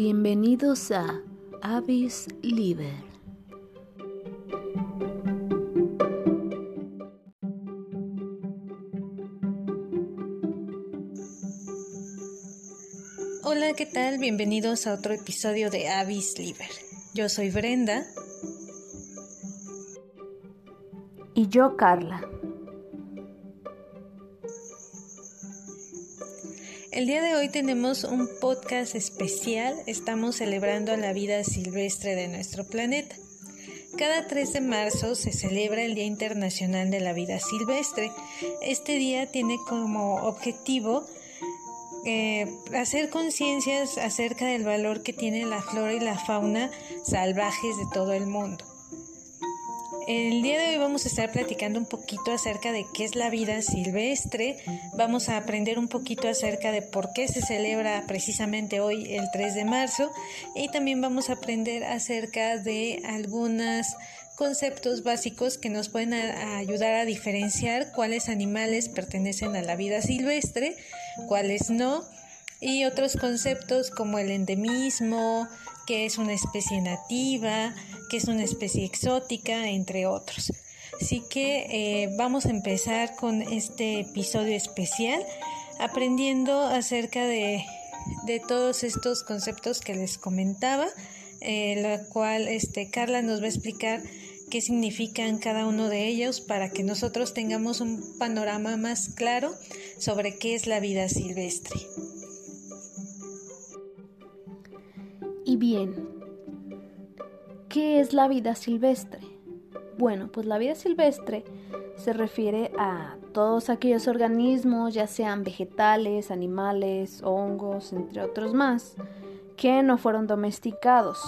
Bienvenidos a Avis Liber. Hola, ¿qué tal? Bienvenidos a otro episodio de Avis Liber. Yo soy Brenda. Y yo, Carla. El día de hoy tenemos un podcast especial. Estamos celebrando la vida silvestre de nuestro planeta. Cada 3 de marzo se celebra el Día Internacional de la Vida Silvestre. Este día tiene como objetivo eh, hacer conciencias acerca del valor que tiene la flora y la fauna salvajes de todo el mundo. El día de hoy vamos a estar platicando un poquito acerca de qué es la vida silvestre, vamos a aprender un poquito acerca de por qué se celebra precisamente hoy el 3 de marzo. Y también vamos a aprender acerca de algunos conceptos básicos que nos pueden ayudar a diferenciar cuáles animales pertenecen a la vida silvestre, cuáles no y otros conceptos como el endemismo, que es una especie nativa, que es una especie exótica, entre otros. Así que eh, vamos a empezar con este episodio especial aprendiendo acerca de, todos estos conceptos que les comentaba, eh, la cual este, Carla nos va a explicar qué significan cada uno de ellos para que nosotros tengamos un panorama más claro sobre qué es la vida silvestre. Bien, ¿qué es la vida silvestre? Bueno, pues la vida silvestre se refiere a todos aquellos organismos, ya sean vegetales, animales, hongos, entre otros más, que no fueron domesticados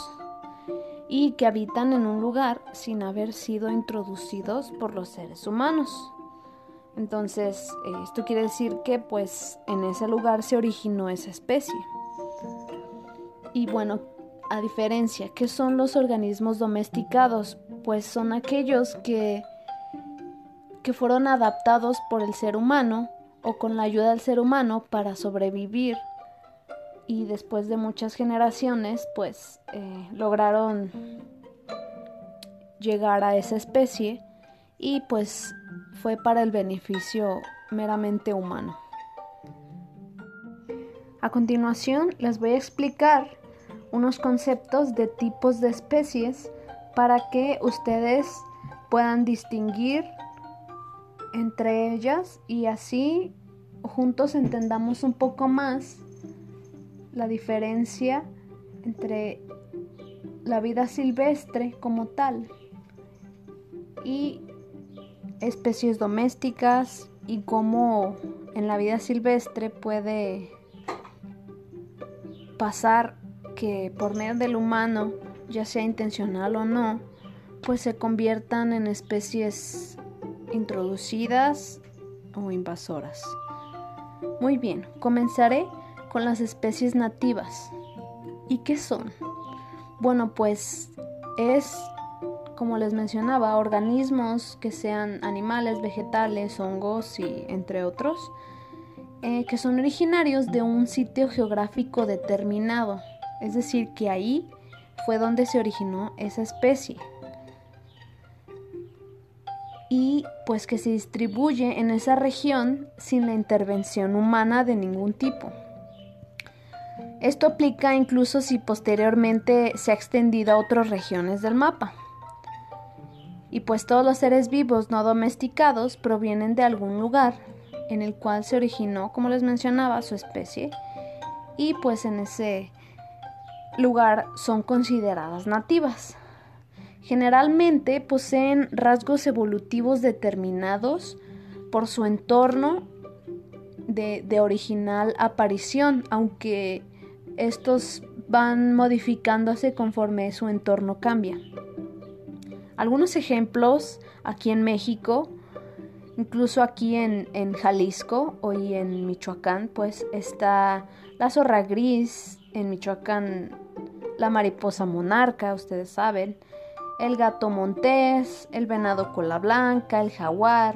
y que habitan en un lugar sin haber sido introducidos por los seres humanos. Entonces, esto quiere decir que pues en ese lugar se originó esa especie. Y bueno, a diferencia, ¿qué son los organismos domesticados? Pues son aquellos que, que fueron adaptados por el ser humano o con la ayuda del ser humano para sobrevivir y después de muchas generaciones pues eh, lograron llegar a esa especie y pues fue para el beneficio meramente humano. A continuación les voy a explicar unos conceptos de tipos de especies para que ustedes puedan distinguir entre ellas y así juntos entendamos un poco más la diferencia entre la vida silvestre como tal y especies domésticas y cómo en la vida silvestre puede pasar que por medio del humano, ya sea intencional o no, pues se conviertan en especies introducidas o invasoras. Muy bien, comenzaré con las especies nativas. ¿Y qué son? Bueno, pues es, como les mencionaba, organismos que sean animales, vegetales, hongos y entre otros, eh, que son originarios de un sitio geográfico determinado es decir, que ahí fue donde se originó esa especie y pues que se distribuye en esa región sin la intervención humana de ningún tipo. Esto aplica incluso si posteriormente se ha extendido a otras regiones del mapa. Y pues todos los seres vivos no domesticados provienen de algún lugar en el cual se originó, como les mencionaba, su especie y pues en ese lugar son consideradas nativas. Generalmente poseen rasgos evolutivos determinados por su entorno de, original aparición, aunque estos van modificándose conforme su entorno cambia. Algunos ejemplos aquí en México, incluso aquí en, Jalisco o en Michoacán, pues está la zorra gris, en Michoacán la mariposa monarca, ustedes saben, el gato montés, el venado cola blanca, el jaguar.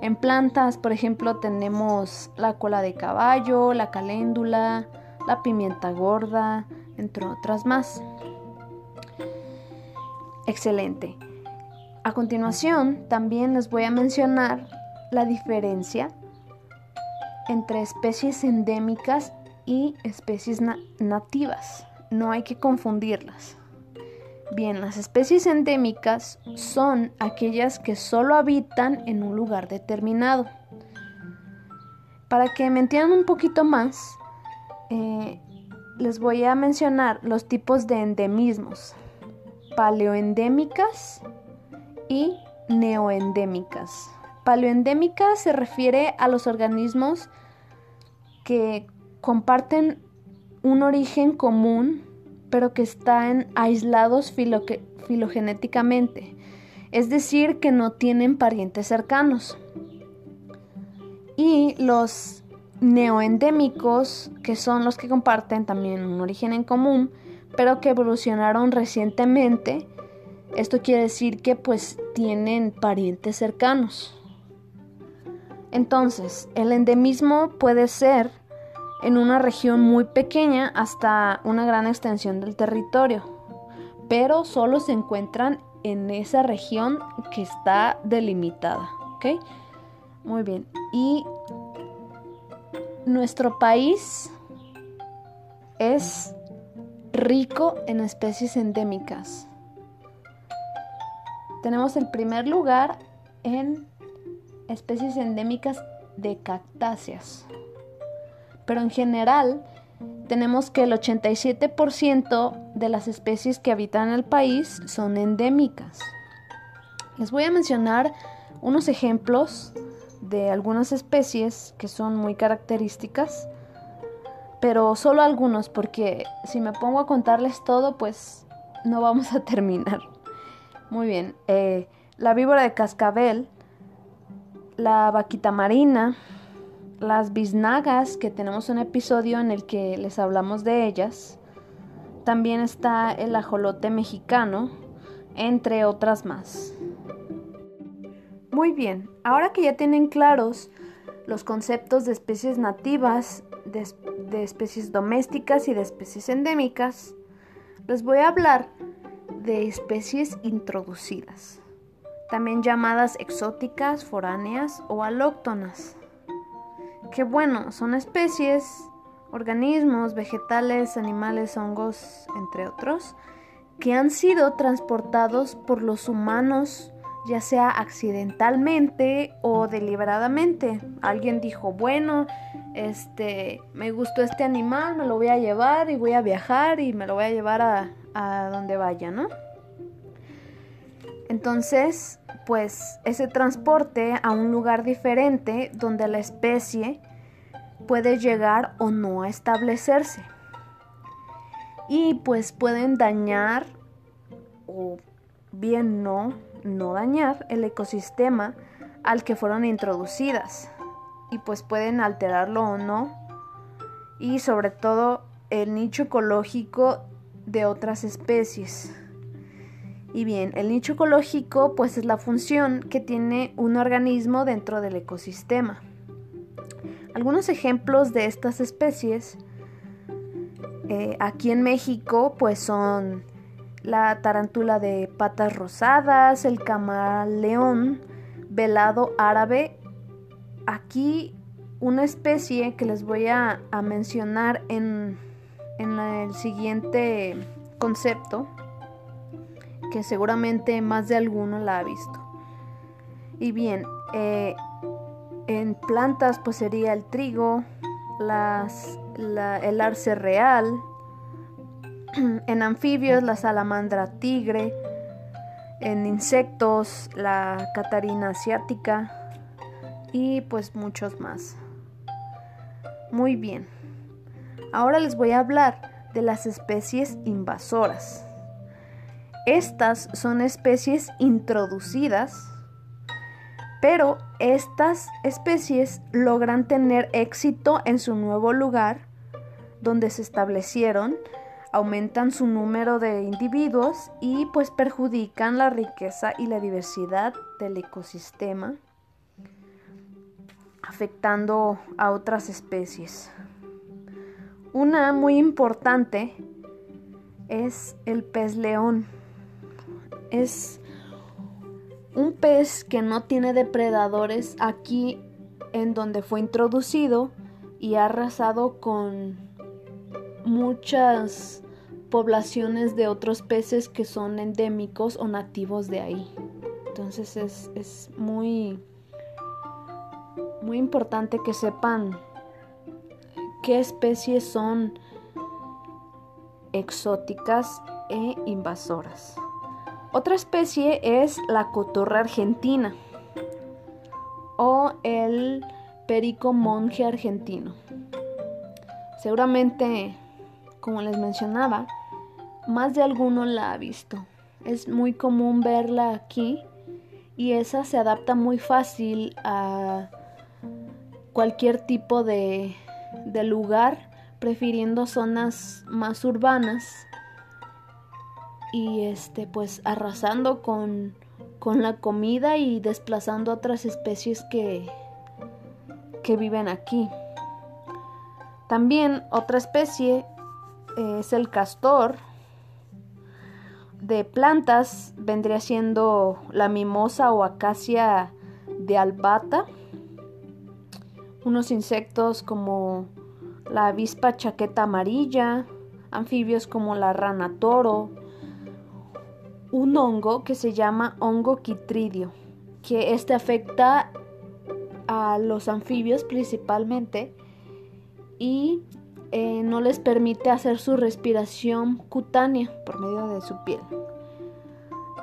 En plantas, por ejemplo, tenemos la cola de caballo, la caléndula, la pimienta gorda, entre otras más. Excelente. A continuación, también les voy a mencionar la diferencia entre especies endémicas y especies nativas. No hay que confundirlas. Bien, las especies endémicas son aquellas que solo habitan en un lugar determinado. Para que me entiendan un poquito más, eh, les voy a mencionar los tipos de endemismos, paleoendémicas y neoendémicas. Paleoendémicas se refiere a los organismos que comparten un origen común, pero que están aislados filogenéticamente, es decir, que no tienen parientes cercanos. Y los neoendémicos, que son los que comparten también un origen en común, pero que evolucionaron recientemente. Esto quiere decir que pues tienen parientes cercanos. Entonces, el endemismo puede ser en una región muy pequeña hasta una gran extensión del territorio, pero solo se encuentran en esa región que está delimitada, ¿ok? Muy bien. Y nuestro país es rico en especies endémicas. Tenemos el primer lugar en especies endémicas de cactáceas. Pero en general tenemos que el 87% de las especies que habitan el país son endémicas. Les voy a mencionar unos ejemplos de algunas especies que son muy características, pero solo algunos porque si me pongo a contarles todo pues no vamos a terminar. Muy bien, eh, la víbora de cascabel, la vaquita marina, las biznagas, que tenemos un episodio en el que les hablamos de ellas. También está el ajolote mexicano, entre otras más. Muy bien, ahora que ya tienen claros los conceptos de especies nativas, de, de, especies domésticas y de especies endémicas, les voy a hablar de especies introducidas, también llamadas exóticas, foráneas o alóctonas. Que bueno, son especies, organismos, vegetales, animales, hongos, entre otros, que han sido transportados por los humanos ya sea accidentalmente o deliberadamente. Alguien dijo, bueno, este, me gustó este animal, me lo voy a llevar y voy a viajar y me lo voy a llevar a, a donde vaya, ¿no? Entonces, pues ese transporte a un lugar diferente donde la especie puede llegar o no a establecerse. Y pues pueden dañar o bien no no dañar el ecosistema al que fueron introducidas y pues pueden alterarlo o no y sobre todo el nicho ecológico de otras especies. Y bien, el nicho ecológico pues es la función que tiene un organismo dentro del ecosistema. Algunos ejemplos de estas especies eh, aquí en México pues son la tarántula de patas rosadas, el camaleón velado árabe. Aquí una especie que les voy a, mencionar en, el siguiente concepto, que seguramente más de alguno la ha visto. Y bien, eh, en plantas pues sería el trigo, el arce real, en anfibios la salamandra tigre, en insectos la catarina asiática y pues muchos más. Muy bien, ahora les voy a hablar de las especies invasoras. Estas son especies introducidas, pero estas especies logran tener éxito en su nuevo lugar donde se establecieron aumentan su número de individuos y pues perjudican la riqueza y la diversidad del ecosistema, afectando a otras especies. Una muy importante es el pez león. Es un pez que no tiene depredadores aquí en donde fue introducido y ha arrasado con muchas poblaciones de otros peces que son endémicos o nativos de ahí. Entonces es, es muy, muy importante que sepan qué especies son exóticas e invasoras. Otra especie es la cotorra argentina o el perico monje argentino. Seguramente, como les mencionaba, más de alguno la ha visto. Es muy común verla aquí y esa se adapta muy fácil a cualquier tipo de, de lugar, prefiriendo zonas más urbanas y este pues arrasando con, con la comida y desplazando otras especies que, que viven aquí. También otra especie es el castor. De plantas vendría siendo la mimosa o acacia de albata. Unos insectos como la avispa chaqueta amarilla, anfibios como la rana toro, un hongo que se llama hongo quitridio, que este afecta a los anfibios principalmente y eh, no les permite hacer su respiración cutánea por medio de su piel.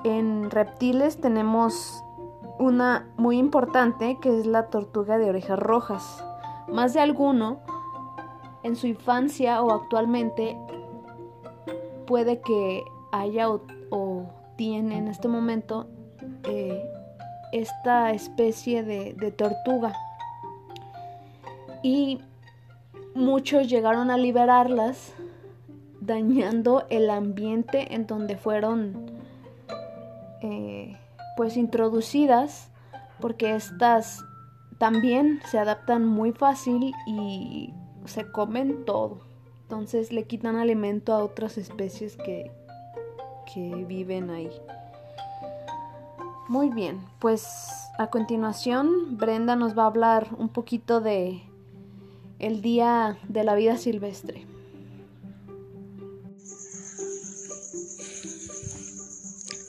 En reptiles tenemos una muy importante que es la tortuga de orejas rojas. Más de alguno en su infancia o actualmente puede que haya o, o tiene en este momento eh, esta especie de, tortuga. Y muchos llegaron a liberarlas dañando el ambiente en donde fueron eh, pues introducidas porque estas también se adaptan muy fácil y se comen todo entonces le quitan alimento a otras especies que, que viven ahí. Muy bien, pues a continuación Brenda nos va a hablar un poquito de el Día de la Vida Silvestre.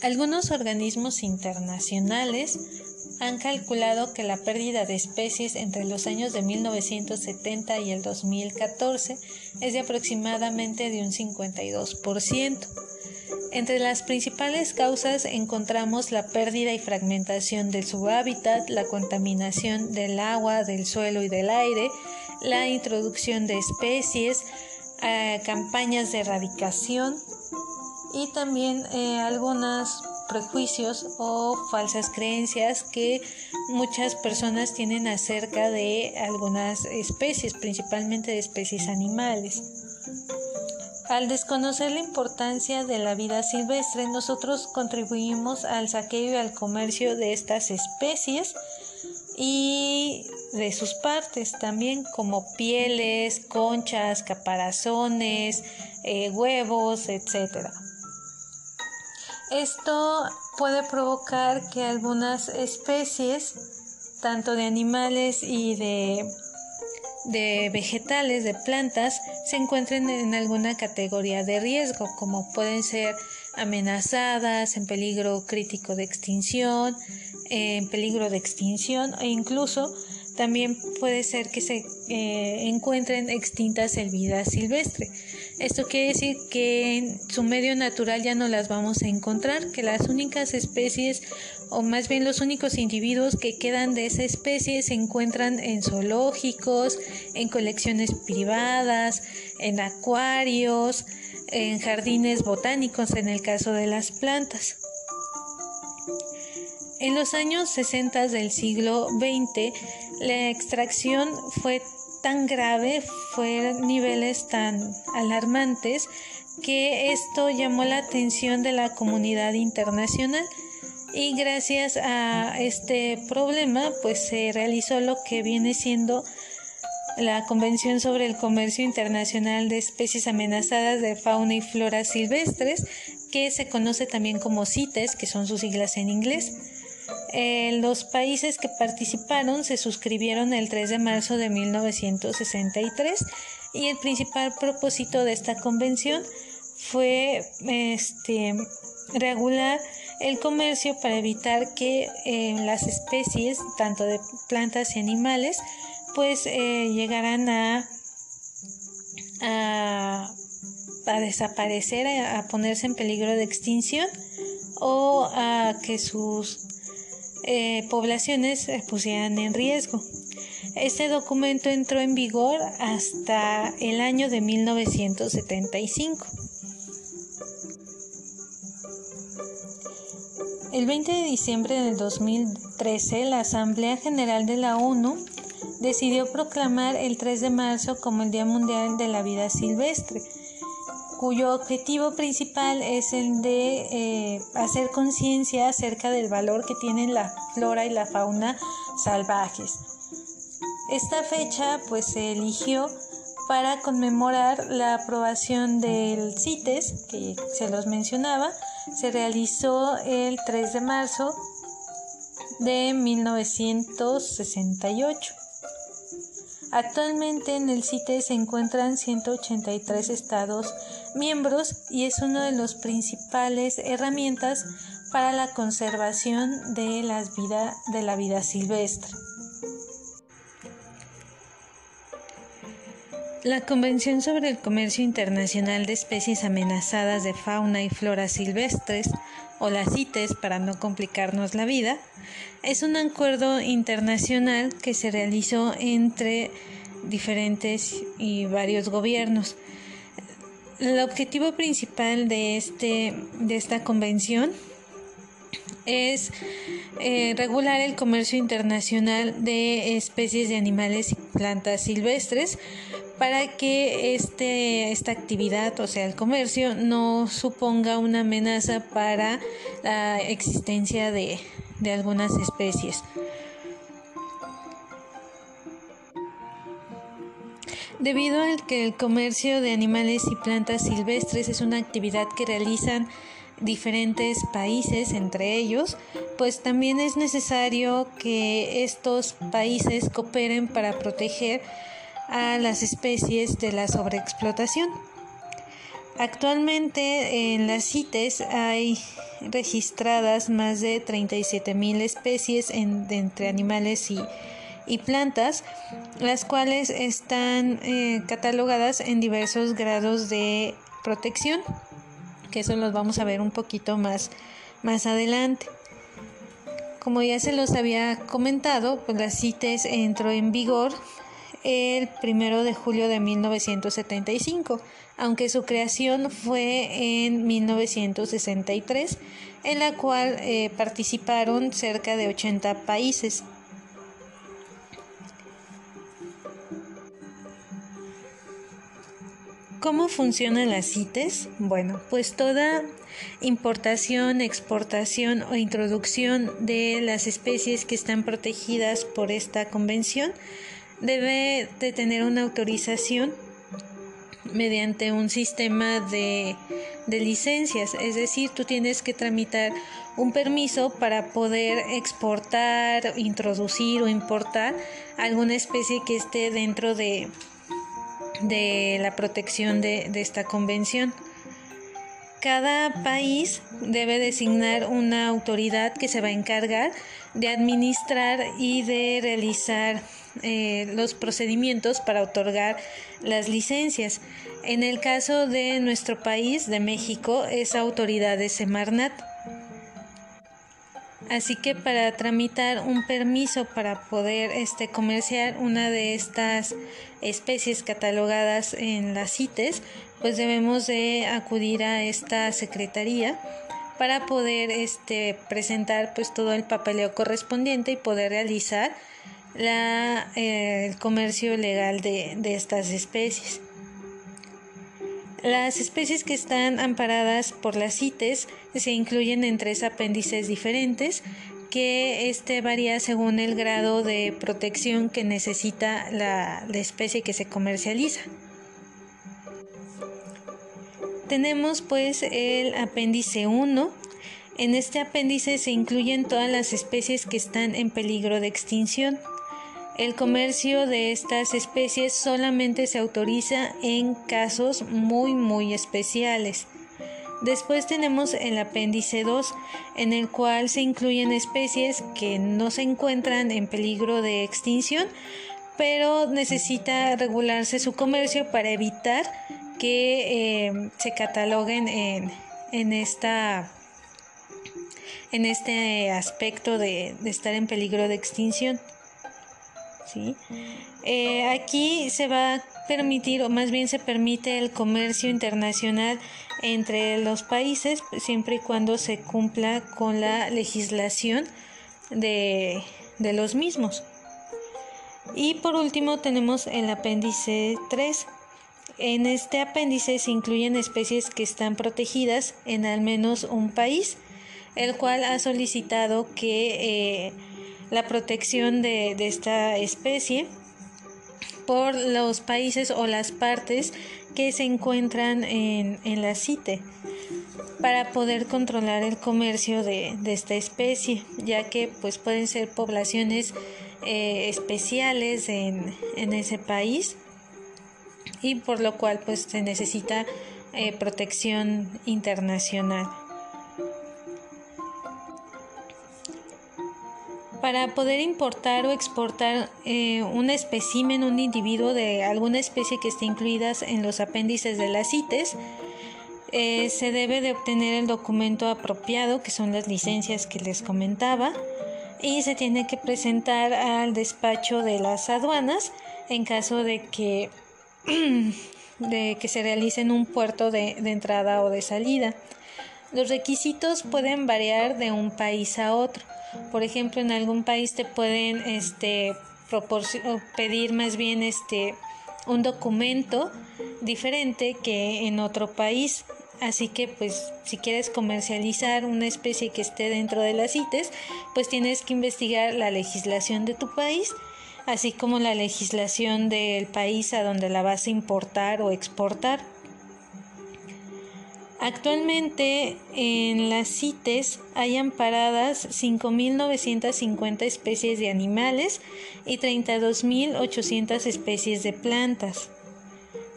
Algunos organismos internacionales han calculado que la pérdida de especies entre los años de 1970 y el 2014 es de aproximadamente de un 52%. Entre las principales causas encontramos la pérdida y fragmentación de su hábitat, la contaminación del agua, del suelo y del aire, la introducción de especies, eh, campañas de erradicación y también eh, algunos prejuicios o falsas creencias que muchas personas tienen acerca de algunas especies, principalmente de especies animales. Al desconocer la importancia de la vida silvestre, nosotros contribuimos al saqueo y al comercio de estas especies y de sus partes también como pieles, conchas, caparazones, eh, huevos, etc. Esto puede provocar que algunas especies, tanto de animales y de de vegetales, de plantas, se encuentren en alguna categoría de riesgo, como pueden ser amenazadas, en peligro crítico de extinción, en peligro de extinción e incluso también puede ser que se eh, encuentren extintas en vida silvestre. Esto quiere decir que en su medio natural ya no las vamos a encontrar, que las únicas especies o más bien los únicos individuos que quedan de esa especie se encuentran en zoológicos, en colecciones privadas, en acuarios, en jardines botánicos en el caso de las plantas. En los años 60 del siglo XX, la extracción fue tan grave, fue niveles tan alarmantes, que esto llamó la atención de la comunidad internacional y gracias a este problema pues se realizó lo que viene siendo la Convención sobre el Comercio Internacional de Especies Amenazadas de Fauna y Flora Silvestres, que se conoce también como CITES, que son sus siglas en inglés. Los países que participaron se suscribieron el 3 de marzo de 1963 y el principal propósito de esta convención fue este, regular el comercio para evitar que eh, las especies, tanto de plantas y animales, pues eh, llegaran a, a, desaparecer, a, ponerse en peligro de extinción o a que sus eh, poblaciones se pusieran en riesgo. Este documento entró en vigor hasta el año de 1975. El 20 de diciembre del 2013, la Asamblea General de la ONU decidió proclamar el 3 de marzo como el Día Mundial de la Vida Silvestre, cuyo objetivo principal es el de eh, hacer conciencia acerca del valor que tienen la flora y la fauna salvajes. Esta fecha pues se eligió para conmemorar la aprobación del CITES, que se los mencionaba, se realizó el 3 de marzo de 1968. Actualmente en el CITES se encuentran 183 estados miembros y es una de las principales herramientas para la conservación de, las vida, de la vida silvestre. La Convención sobre el Comercio Internacional de Especies Amenazadas de Fauna y Flora Silvestres, o la CITES para no complicarnos la vida, es un acuerdo internacional que se realizó entre diferentes y varios gobiernos. El objetivo principal de, este, de esta convención es eh, regular el comercio internacional de especies de animales y plantas silvestres para que este, esta actividad, o sea, el comercio, no suponga una amenaza para la existencia de, de algunas especies. Debido al que el comercio de animales y plantas silvestres es una actividad que realizan diferentes países entre ellos, pues también es necesario que estos países cooperen para proteger a las especies de la sobreexplotación. Actualmente en las CITES hay registradas más de 37.000 especies entre animales y, plantas, las cuales están eh, catalogadas en diversos grados de protección, que eso los vamos a ver un poquito más, más adelante. Como ya se los había comentado, pues la CITES entró en vigor el primero de julio de 1975, aunque su creación fue en 1963, en la cual eh, participaron cerca de 80 países. ¿Cómo funcionan las CITES? Bueno, pues toda importación, exportación o introducción de las especies que están protegidas por esta convención debe de tener una autorización mediante un sistema de, licencias, es decir, tú tienes que tramitar un permiso para poder exportar, introducir o importar alguna especie que esté dentro de, de la protección de, esta convención. Cada país debe designar una autoridad que se va a encargar de administrar y de realizar eh, los procedimientos para otorgar las licencias. En el caso de nuestro país, de México, es autoridad de Semarnat. Así que para tramitar un permiso para poder este, comerciar una de estas especies catalogadas en las CITES, pues debemos de acudir a esta secretaría para poder este, presentar pues todo el papeleo correspondiente y poder realizar la, eh, el comercio legal de, de estas especies. Las especies que están amparadas por las CITES se incluyen en tres apéndices diferentes que este varía según el grado de protección que necesita la, la especie que se comercializa. Tenemos pues el apéndice 1. En este apéndice se incluyen todas las especies que están en peligro de extinción. El comercio de estas especies solamente se autoriza en casos muy muy especiales. Después tenemos el apéndice 2, en el cual se incluyen especies que no se encuentran en peligro de extinción, pero necesita regularse su comercio para evitar que eh, se cataloguen en, esta en este aspecto de estar en peligro de extinción. ¿Sí? Eh, aquí se va a permitir, o más bien se permite el comercio internacional entre los países, siempre y cuando se cumpla con la legislación de, de los mismos. Y por último tenemos el apéndice 3. En este apéndice se incluyen especies que están protegidas en al menos un país, el cual ha solicitado que eh, la protección de, esta especie por los países o las partes que se encuentran en, la CITE para poder controlar el comercio de, esta especie, ya que pues pueden ser poblaciones eh, especiales en, ese país y por lo cual pues se necesita eh, protección internacional. Para poder importar o exportar eh, un espécimen, un individuo de alguna especie que esté incluida en los apéndices de las CITES, eh, se debe de obtener el documento apropiado, que son las licencias que les comentaba, y se tiene que presentar al despacho de las aduanas en caso de que, de que se realice en un puerto de entrada o de salida. Los requisitos pueden variar de un país a otro. Por ejemplo, en algún país te pueden este, pedir más bien este, un documento diferente que en otro país. Así que pues si quieres comercializar una especie que esté dentro de las CITES, pues tienes que investigar la legislación de tu país, así como la legislación del país a donde la vas a importar o exportar. Actualmente en las CITES hay amparadas 5.950 especies de animales y 32.800 especies de plantas.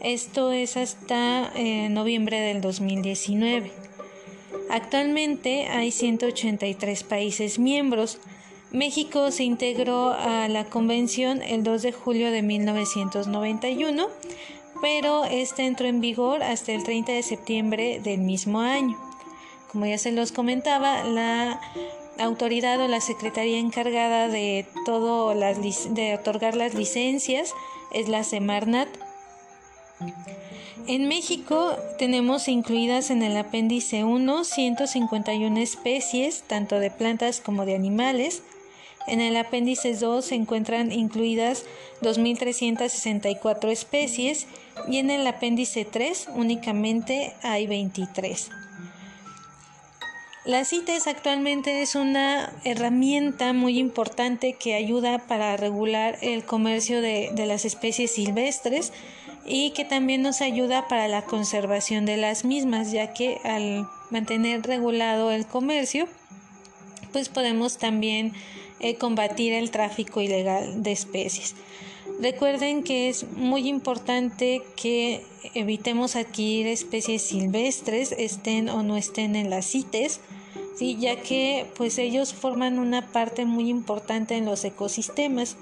Esto es hasta eh, noviembre del 2019. Actualmente hay 183 países miembros. México se integró a la convención el 2 de julio de 1991 pero este entró en vigor hasta el 30 de septiembre del mismo año. Como ya se los comentaba, la autoridad o la secretaría encargada de todo las, de otorgar las licencias es la Semarnat. En México tenemos incluidas en el apéndice 1 151 especies, tanto de plantas como de animales, en el apéndice 2 se encuentran incluidas 2.364 especies y en el apéndice 3 únicamente hay 23. La CITES actualmente es una herramienta muy importante que ayuda para regular el comercio de, de, las especies silvestres y que también nos ayuda para la conservación de las mismas, ya que al mantener regulado el comercio, pues podemos también eh, combatir el tráfico ilegal de especies. Recuerden que es muy importante que evitemos adquirir especies silvestres, estén o no estén en las CITES, ¿sí? ya que pues ellos forman una parte muy importante en los ecosistemas.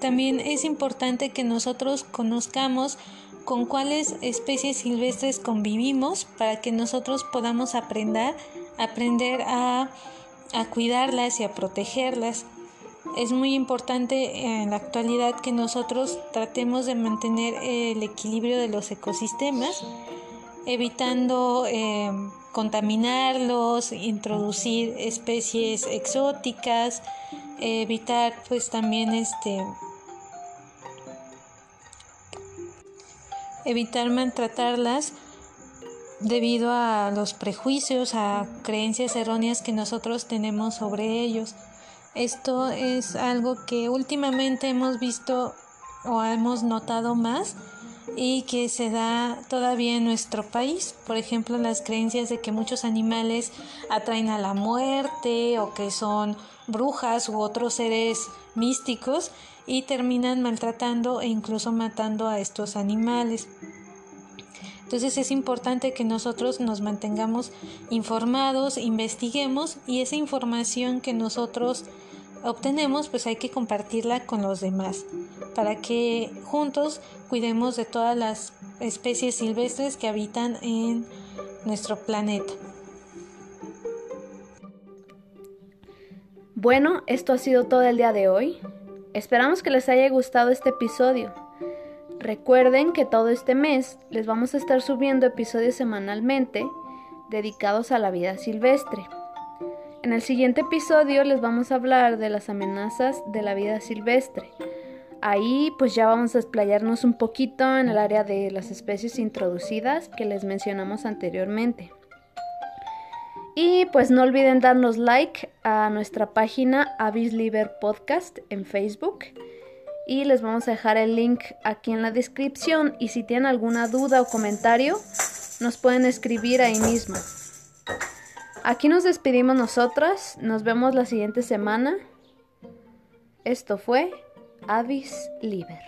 También es importante que nosotros conozcamos con cuáles especies silvestres convivimos para que nosotros podamos aprender aprender a, cuidarlas y a protegerlas. Es muy importante en la actualidad que nosotros tratemos de mantener el equilibrio de los ecosistemas, evitando eh, contaminarlos, introducir especies exóticas, evitar pues también este evitar maltratarlas debido a los prejuicios, a creencias erróneas que nosotros tenemos sobre ellos. Esto es algo que últimamente hemos visto o hemos notado más y que se da todavía en nuestro país. Por ejemplo, las creencias de que muchos animales atraen a la muerte o que son brujas u otros seres místicos y terminan maltratando e incluso matando a estos animales. Entonces es importante que nosotros nos mantengamos informados, investiguemos y esa información que nosotros obtenemos pues hay que compartirla con los demás para que juntos cuidemos de todas las especies silvestres que habitan en nuestro planeta. Bueno, esto ha sido todo el día de hoy. Esperamos que les haya gustado este episodio. Recuerden que todo este mes les vamos a estar subiendo episodios semanalmente dedicados a la vida silvestre. En el siguiente episodio les vamos a hablar de las amenazas de la vida silvestre. Ahí pues ya vamos a explayarnos un poquito en el área de las especies introducidas que les mencionamos anteriormente. Y pues no olviden darnos like a nuestra página Avis Liber Podcast en Facebook y les vamos a dejar el link aquí en la descripción y si tienen alguna duda o comentario nos pueden escribir ahí mismo. Aquí nos despedimos nosotras, nos vemos la siguiente semana. Esto fue Avis Liber.